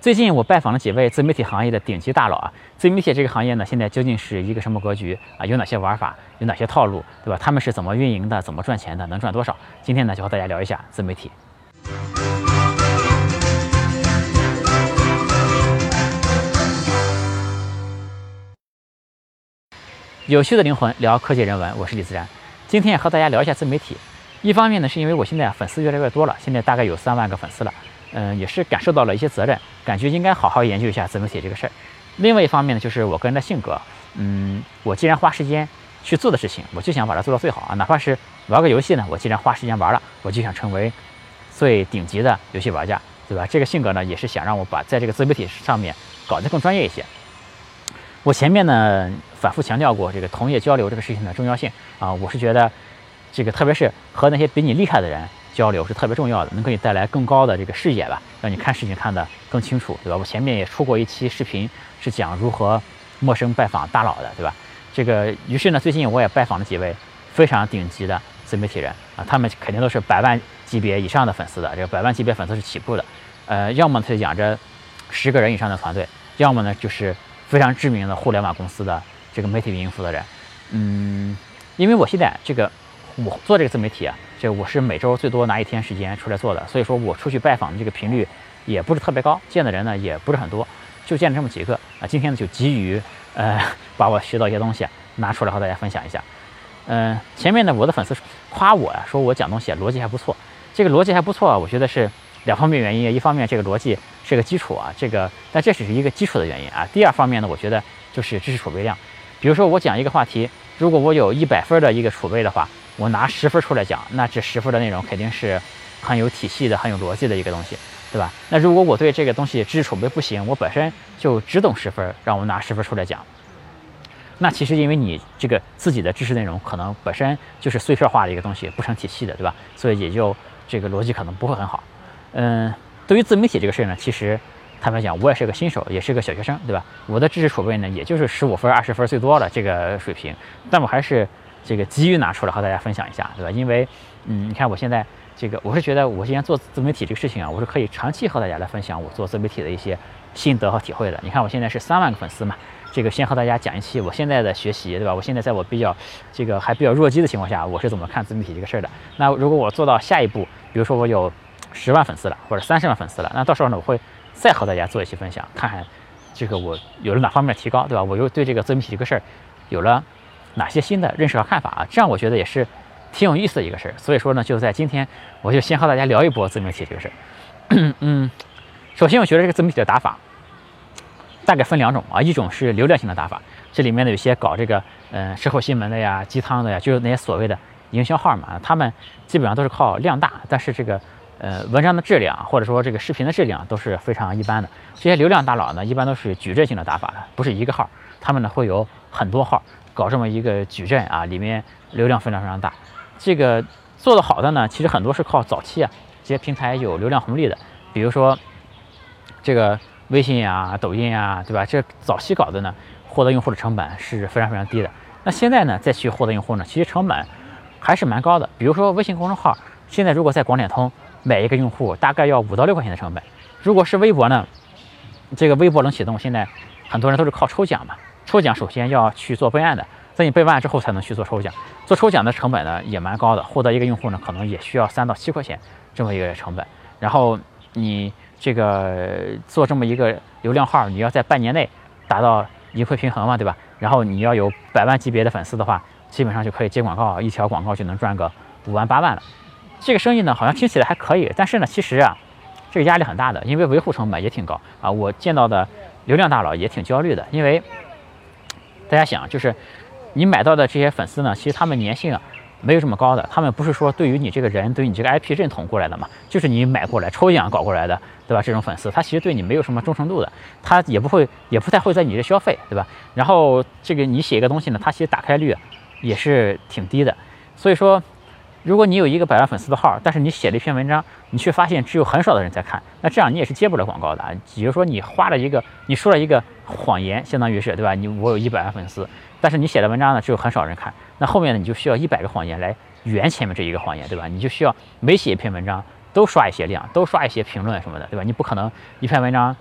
最近我拜访了几位自媒体行业的顶级大佬啊，自媒体这个行业呢，现在究竟是一个什么格局啊？有哪些玩法？有哪些套路？对吧？他们是怎么运营的？怎么赚钱的？能赚多少？今天呢，就和大家聊一下自媒体。有趣的灵魂聊科技人文，我是李自然。今天也和大家聊一下自媒体。一方面呢，是因为我现在粉丝越来越多了，现在大概有三万个粉丝了。嗯，也是感受到了一些责任，感觉应该好好研究一下自媒体这个事儿。另外一方面呢，就是我个人的性格，嗯，我既然花时间去做的事情，我就想把它做到最好啊。哪怕是玩个游戏呢，我既然花时间玩了，我就想成为最顶级的游戏玩家，对吧？这个性格呢，也是想让我把在这个自媒体上面搞得更专业一些。我前面呢反复强调过这个同业交流这个事情的重要性啊，我是觉得这个特别是和那些比你厉害的人。交流是特别重要的，能给你带来更高的这个视野吧，让你看事情看得更清楚，对吧？我前面也出过一期视频，是讲如何陌生拜访大佬的，对吧？这个于是呢，最近我也拜访了几位非常顶级的自媒体人啊，他们肯定都是百万级别以上的粉丝的，这个百万级别粉丝是起步的，呃，要么他就养着十个人以上的团队，要么呢就是非常知名的互联网公司的这个媒体运营负责人，嗯，因为我现在这个我做这个自媒体啊。这我是每周最多拿一天时间出来做的，所以说我出去拜访的这个频率也不是特别高，见的人呢也不是很多，就见了这么几个啊。今天呢就急于呃把我学到一些东西拿出来和大家分享一下。嗯，前面呢我的粉丝夸我呀，说我讲东西逻辑还不错，这个逻辑还不错，我觉得是两方面原因，一方面这个逻辑是个基础啊，这个但这只是一个基础的原因啊。第二方面呢，我觉得就是知识储备量，比如说我讲一个话题，如果我有一百分的一个储备的话。我拿十分出来讲，那这十分的内容肯定是很有体系的、很有逻辑的一个东西，对吧？那如果我对这个东西知识储备不行，我本身就只懂十分，让我拿十分出来讲，那其实因为你这个自己的知识内容可能本身就是碎片化的一个东西，不成体系的，对吧？所以也就这个逻辑可能不会很好。嗯，对于自媒体这个事儿呢，其实坦白讲，我也是个新手，也是个小学生，对吧？我的知识储备呢，也就是十五分、二十分最多的这个水平，但我还是。这个机遇拿出来和大家分享一下，对吧？因为，嗯，你看我现在这个，我是觉得我现在做自媒体这个事情啊，我是可以长期和大家来分享我做自媒体的一些心得和体会的。你看我现在是三万个粉丝嘛，这个先和大家讲一期我现在的学习，对吧？我现在在我比较这个还比较弱鸡的情况下，我是怎么看自媒体这个事儿的？那如果我做到下一步，比如说我有十万粉丝了，或者三十万粉丝了，那到时候呢，我会再和大家做一期分享，看看这个我有了哪方面提高，对吧？我又对这个自媒体这个事儿有了。哪些新的认识和看法啊？这样我觉得也是挺有意思的一个事儿。所以说呢，就在今天，我就先和大家聊一波自媒体这个事儿。嗯，首先我觉得这个自媒体的打法大概分两种啊，一种是流量型的打法，这里面呢有些搞这个嗯社会新闻的呀、鸡汤的呀，就是那些所谓的营销号嘛，他们基本上都是靠量大，但是这个呃文章的质量或者说这个视频的质量都是非常一般的。这些流量大佬呢，一般都是矩阵型的打法的，不是一个号，他们呢会有很多号。搞这么一个矩阵啊，里面流量非常非常大。这个做得好的呢，其实很多是靠早期啊，这些平台有流量红利的，比如说这个微信呀、抖音啊，对吧？这早期搞的呢，获得用户的成本是非常非常低的。那现在呢，再去获得用户呢，其实成本还是蛮高的。比如说微信公众号，现在如果在广点通买一个用户，大概要五到六块钱的成本。如果是微博呢，这个微博能启动，现在很多人都是靠抽奖嘛。抽奖首先要去做备案的，在你备完之后才能去做抽奖。做抽奖的成本呢也蛮高的，获得一个用户呢可能也需要三到七块钱这么一个成本。然后你这个做这么一个流量号，你要在半年内达到盈亏平衡嘛，对吧？然后你要有百万级别的粉丝的话，基本上就可以接广告，一条广告就能赚个五万八万了。这个生意呢好像听起来还可以，但是呢其实啊这个压力很大的，因为维护成本也挺高啊。我见到的流量大佬也挺焦虑的，因为。大家想，就是你买到的这些粉丝呢，其实他们粘性啊没有这么高的，他们不是说对于你这个人、对于你这个 IP 认同过来的嘛，就是你买过来抽奖搞过来的，对吧？这种粉丝，他其实对你没有什么忠诚度的，他也不会，也不太会在你这消费，对吧？然后这个你写一个东西呢，他其实打开率也是挺低的，所以说。如果你有一个百万粉丝的号，但是你写了一篇文章，你却发现只有很少的人在看，那这样你也是接不了广告的。比如说你花了一个，你说了一个谎言，相当于是对吧？你我有一百万粉丝，但是你写的文章呢只有很少人看，那后面呢你就需要一百个谎言来圆前面这一个谎言，对吧？你就需要每写一篇文章都刷一些量，都刷一些评论什么的，对吧？你不可能一篇文章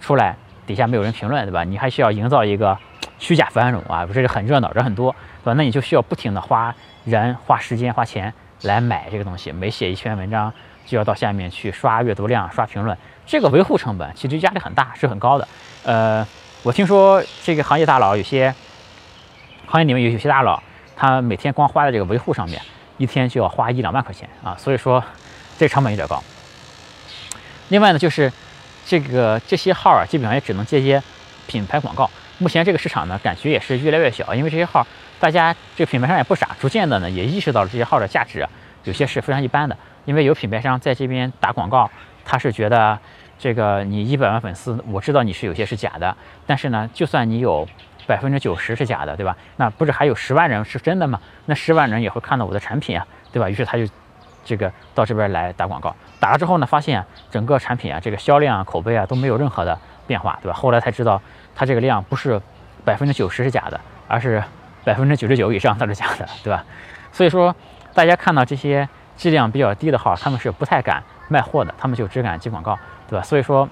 出来底下没有人评论，对吧？你还需要营造一个虚假繁荣啊，不是很热闹，人很多，对吧？那你就需要不停的花人、花时间、花钱来买这个东西，每写一篇文章就要到下面去刷阅读量、刷评论，这个维护成本其实压力很大，是很高的。呃，我听说这个行业大佬有些行业里面有有些大佬，他每天光花在这个维护上面，一天就要花一两万块钱啊，所以说这成本有点高。另外呢，就是这个这些号啊，基本上也只能接些品牌广告。目前这个市场呢，感觉也是越来越小，因为这些号大家这个品牌商也不傻，逐渐的呢也意识到了这些号的价值，有些是非常一般的。因为有品牌商在这边打广告，他是觉得这个你一百万粉丝，我知道你是有些是假的，但是呢，就算你有百分之九十是假的，对吧？那不是还有十万人是真的吗？那十万人也会看到我的产品啊，对吧？于是他就。这个到这边来打广告，打了之后呢，发现整个产品啊，这个销量啊、口碑啊都没有任何的变化，对吧？后来才知道，它这个量不是百分之九十是假的，而是百分之九十九以上都是假的，对吧？所以说，大家看到这些质量比较低的号，他们是不太敢卖货的，他们就只敢接广告，对吧？所以说，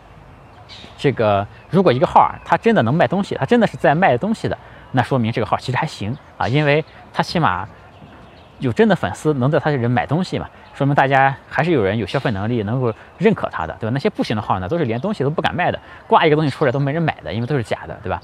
这个如果一个号啊，它真的能卖东西，它真的是在卖东西的，那说明这个号其实还行啊，因为它起码。有真的粉丝能在他这里买东西嘛？说明大家还是有人有消费能力，能够认可他的，对吧？那些不行的号呢，都是连东西都不敢卖的，挂一个东西出来都没人买的，因为都是假的，对吧？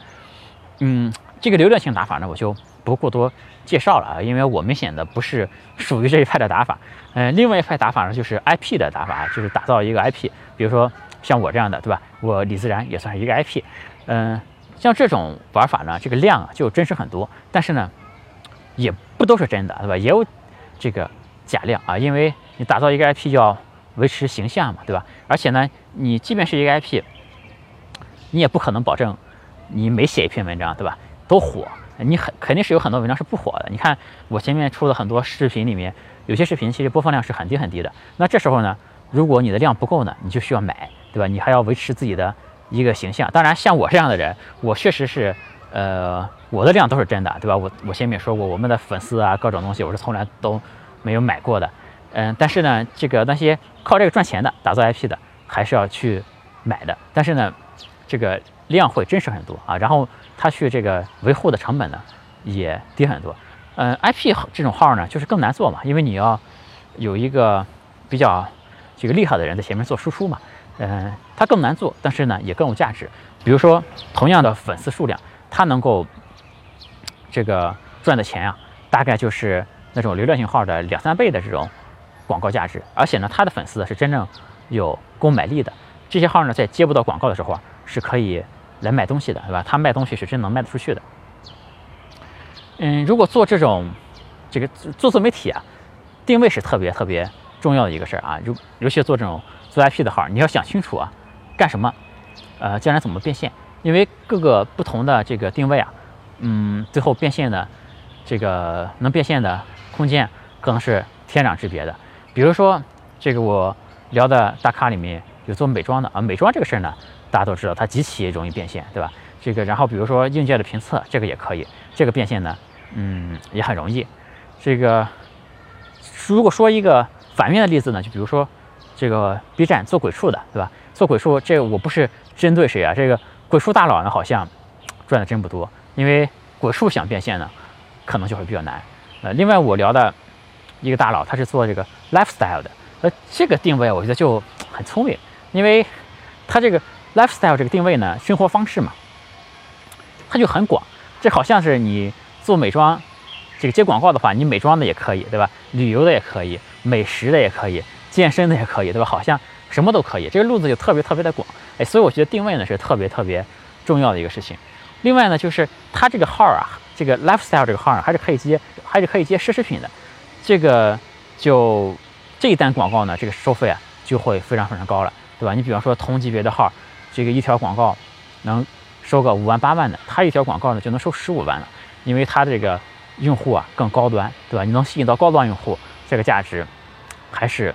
嗯，这个流量性打法呢，我就不过多介绍了啊，因为我明显的不是属于这一派的打法。嗯，另外一派打法呢，就是 IP 的打法，就是打造一个 IP，比如说像我这样的，对吧？我李自然也算是一个 IP。嗯，像这种玩法呢，这个量啊就真实很多，但是呢。也不都是真的，对吧？也有这个假量啊，因为你打造一个 IP 要维持形象嘛，对吧？而且呢，你即便是一个 IP，你也不可能保证你每写一篇文章，对吧，都火。你很肯定是有很多文章是不火的。你看我前面出的很多视频里面，有些视频其实播放量是很低很低的。那这时候呢，如果你的量不够呢，你就需要买，对吧？你还要维持自己的一个形象。当然，像我这样的人，我确实是。呃，我的量都是真的，对吧？我我前面说过，我们的粉丝啊，各种东西我是从来都没有买过的。嗯，但是呢，这个那些靠这个赚钱的打造 IP 的，还是要去买的。但是呢，这个量会真实很多啊，然后他去这个维护的成本呢也低很多。嗯，IP 这种号呢就是更难做嘛，因为你要有一个比较这个厉害的人在前面做输出嘛。嗯，它更难做，但是呢也更有价值。比如说同样的粉丝数量。它能够这个赚的钱啊，大概就是那种流量型号的两三倍的这种广告价值，而且呢，它的粉丝是真正有购买力的。这些号呢，在接不到广告的时候啊，是可以来卖东西的，对吧？他卖东西是真能卖得出去的。嗯，如果做这种这个做自媒体啊，定位是特别特别重要的一个事儿啊。尤尤其是做这种做 IP 的号，你要想清楚啊，干什么，呃，将来怎么变现。因为各个不同的这个定位啊，嗯，最后变现的这个能变现的空间可能是天壤之别的。比如说，这个我聊的大咖里面有做美妆的啊，美妆这个事儿呢，大家都知道它极其容易变现，对吧？这个然后比如说硬件的评测，这个也可以，这个变现呢，嗯，也很容易。这个如果说一个反面的例子呢，就比如说这个 B 站做鬼畜的，对吧？做鬼畜，这个我不是针对谁啊，这个。鬼畜大佬呢，好像赚的真不多，因为鬼畜想变现呢，可能就会比较难。呃，另外我聊的一个大佬，他是做这个 lifestyle 的，呃，这个定位我觉得就很聪明，因为他这个 lifestyle 这个定位呢，生活方式嘛，它就很广。这好像是你做美妆，这个接广告的话，你美妆的也可以，对吧？旅游的也可以，美食的也可以，健身的也可以，对吧？好像。什么都可以，这个路子就特别特别的广，哎，所以我觉得定位呢是特别特别重要的一个事情。另外呢，就是它这个号啊，这个 lifestyle 这个号啊，还是可以接，还是可以接奢侈品的。这个就这一单广告呢，这个收费啊就会非常非常高了，对吧？你比方说同级别的号，这个一条广告能收个五万八万的，它一条广告呢就能收十五万了，因为它这个用户啊更高端，对吧？你能吸引到高端用户，这个价值还是。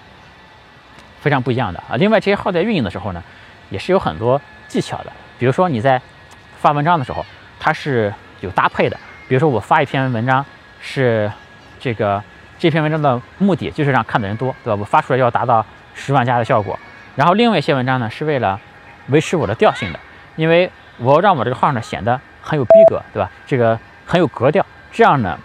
非常不一样的啊！另外，这些号在运营的时候呢，也是有很多技巧的。比如说你在发文章的时候，它是有搭配的。比如说我发一篇文章，是这个这篇文章的目的就是让看的人多，对吧？我发出来要达到十万加的效果。然后另外一些文章呢，是为了维持我的调性的。因为我让我这个号呢显得很有逼格，对吧？这个很有格调，这样呢，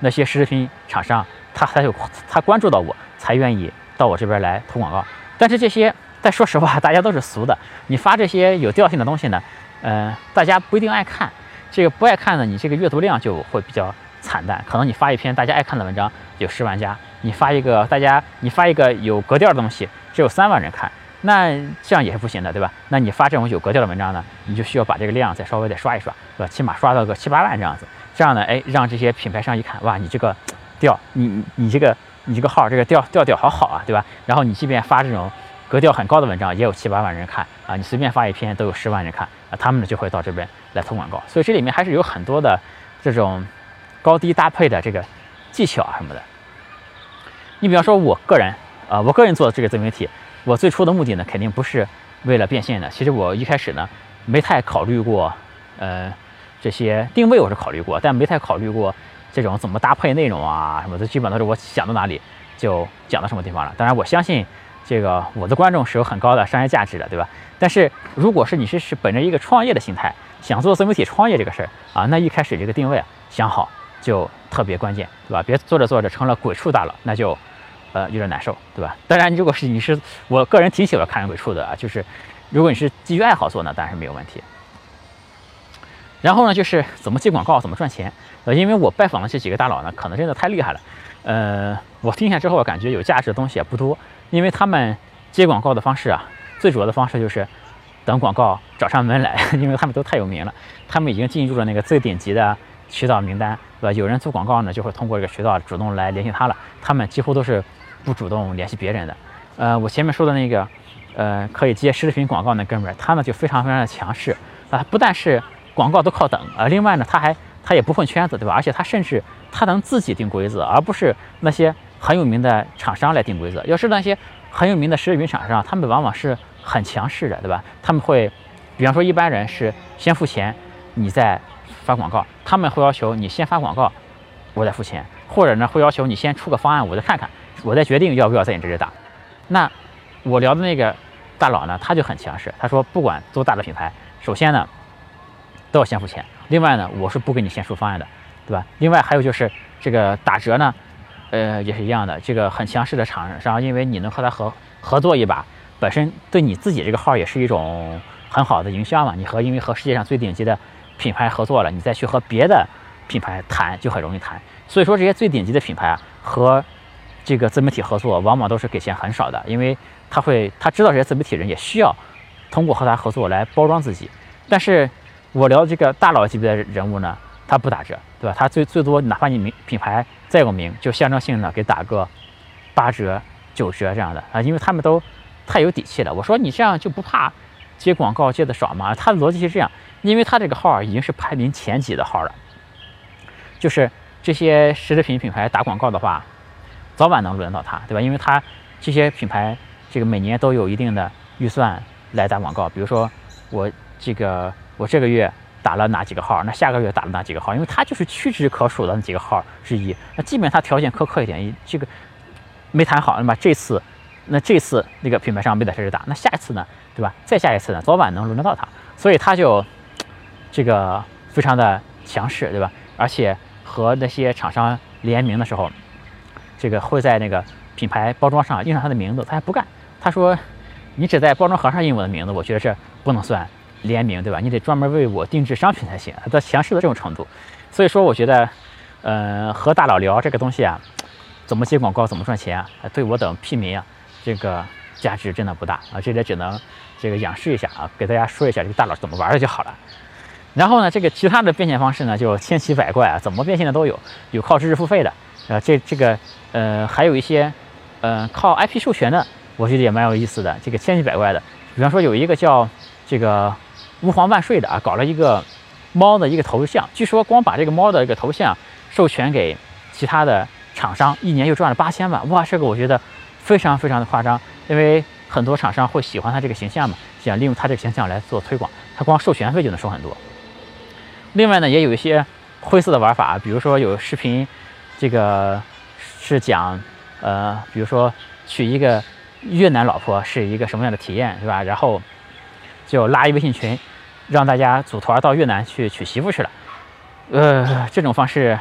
那些奢侈品厂商他才有他关注到我，才愿意到我这边来投广告。但是这些，但说实话，大家都是俗的，你发这些有调性的东西呢，嗯，大家不一定爱看。这个不爱看呢，你这个阅读量就会比较惨淡。可能你发一篇大家爱看的文章有十万加，你发一个大家你发一个有格调的东西只有三万人看，那这样也是不行的，对吧？那你发这种有格调的文章呢，你就需要把这个量再稍微再刷一刷，对吧？起码刷到个七八万这样子，这样呢，哎，让这些品牌商一看，哇，你这个调，你你这个你这个号这个调调调好好啊，对吧？然后你即便发这种格调很高的文章，也有七八万人看啊，你随便发一篇都有十万人看啊，他们呢就会到这边。来投广告，所以这里面还是有很多的这种高低搭配的这个技巧啊什么的。你比方说，我个人啊，我个人做的这个自媒体，我最初的目的呢，肯定不是为了变现的。其实我一开始呢，没太考虑过，呃，这些定位我是考虑过，但没太考虑过这种怎么搭配内容啊什么的。基本都是我想到哪里就讲到什么地方了。当然，我相信这个我的观众是有很高的商业价值的，对吧？但是如果是你是是本着一个创业的心态，想做自媒体创业这个事儿啊，那一开始这个定位想好就特别关键，对吧？别做着做着成了鬼畜大佬，那就呃有点难受，对吧？当然，如果是你是我个人挺喜欢看人鬼畜的啊，就是如果你是基于爱好做呢，当然是没有问题。然后呢，就是怎么接广告，怎么赚钱。呃，因为我拜访的这几个大佬呢，可能真的太厉害了。呃，我听下之后感觉有价值的东西也不多，因为他们接广告的方式啊，最主要的方式就是。等广告找上门来，因为他们都太有名了，他们已经进入了那个最顶级的渠道名单，对吧？有人做广告呢，就会通过这个渠道主动来联系他了。他们几乎都是不主动联系别人的。呃，我前面说的那个，呃，可以接视频广告那哥们儿，他呢就非常非常的强势啊，不但是广告都靠等啊，另外呢，他还他也不混圈子，对吧？而且他甚至他能自己定规则，而不是那些很有名的厂商来定规则。要是那些很有名的视频厂商，他们往往是。很强势的，对吧？他们会，比方说一般人是先付钱，你再发广告，他们会要求你先发广告，我再付钱，或者呢会要求你先出个方案，我再看看，我再决定要不要在你这里打。那我聊的那个大佬呢，他就很强势，他说不管多大的品牌，首先呢都要先付钱，另外呢我是不给你先出方案的，对吧？另外还有就是这个打折呢，呃也是一样的，这个很强势的厂商，因为你能和他合合作一把。本身对你自己这个号也是一种很好的营销嘛，你和因为和世界上最顶级的品牌合作了，你再去和别的品牌谈就很容易谈。所以说这些最顶级的品牌啊和这个自媒体合作，往往都是给钱很少的，因为他会他知道这些自媒体人也需要通过和他合作来包装自己。但是我聊这个大佬级别的人物呢，他不打折，对吧？他最最多哪怕你名品牌再有名，就象征性的给打个八折、九折这样的啊，因为他们都。太有底气了！我说你这样就不怕接广告接的少吗？他的逻辑是这样，因为他这个号已经是排名前几的号了，就是这些奢侈品品牌打广告的话，早晚能轮到他，对吧？因为他这些品牌这个每年都有一定的预算来打广告，比如说我这个我这个月打了哪几个号，那下个月打了哪几个号，因为他就是屈指可数的那几个号之一。那即便他条件苛刻一点，这个没谈好，那么这次。那这次那个品牌商没在这里打，那下一次呢，对吧？再下一次呢，早晚能轮得到他，所以他就这个非常的强势，对吧？而且和那些厂商联名的时候，这个会在那个品牌包装上印上他的名字，他还不干。他说：“你只在包装盒上印我的名字，我觉得这不能算联名，对吧？你得专门为我定制商品才行。”他强势到这种程度，所以说我觉得，呃，和大佬聊这个东西啊，怎么接广告，怎么赚钱啊，对我等屁民啊。这个价值真的不大啊，这里只能这个仰视一下啊，给大家说一下这个大佬怎么玩的就好了。然后呢，这个其他的变现方式呢，就千奇百怪啊，怎么变现的都有，有靠知识付费的，呃，这这个呃，还有一些呃靠 IP 授权的，我觉得也蛮有意思的，这个千奇百怪的。比方说有一个叫这个吾皇万岁的啊，搞了一个猫的一个头像，据说光把这个猫的一个头像授权给其他的厂商，一年就赚了八千万，哇，这个我觉得。非常非常的夸张，因为很多厂商会喜欢他这个形象嘛，想利用他这个形象来做推广，他光授权费就能收很多。另外呢，也有一些灰色的玩法，比如说有视频，这个是讲，呃，比如说娶一个越南老婆是一个什么样的体验，是吧？然后就拉一微信群，让大家组团到越南去娶媳妇去了。呃，这种方式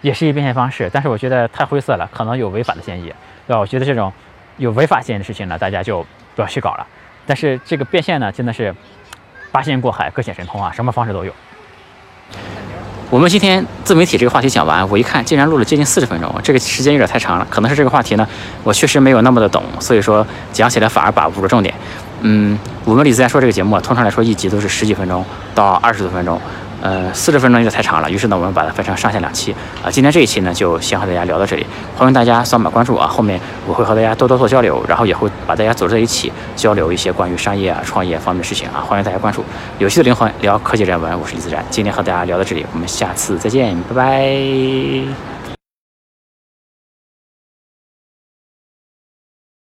也是一变现方式，但是我觉得太灰色了，可能有违法的嫌疑，对吧？我觉得这种有违法嫌疑的事情呢，大家就不要去搞了。但是这个变现呢，真的是八仙过海，各显神通啊，什么方式都有。我们今天自媒体这个话题讲完，我一看竟然录了接近四十分钟，这个时间有点太长了。可能是这个话题呢，我确实没有那么的懂，所以说讲起来反而把握不住重点。嗯，我们李自然说这个节目，通常来说一集都是十几分钟到二十多分钟。呃，四十分钟有点太长了，于是呢，我们把它分成上下两期啊。今天这一期呢，就先和大家聊到这里，欢迎大家扫码关注啊。后面我会和大家多多做交流，然后也会把大家组织在一起交流一些关于商业啊、创业方面的事情啊。欢迎大家关注有趣的灵魂聊科技人文，我是李自然。今天和大家聊到这里，我们下次再见，拜拜。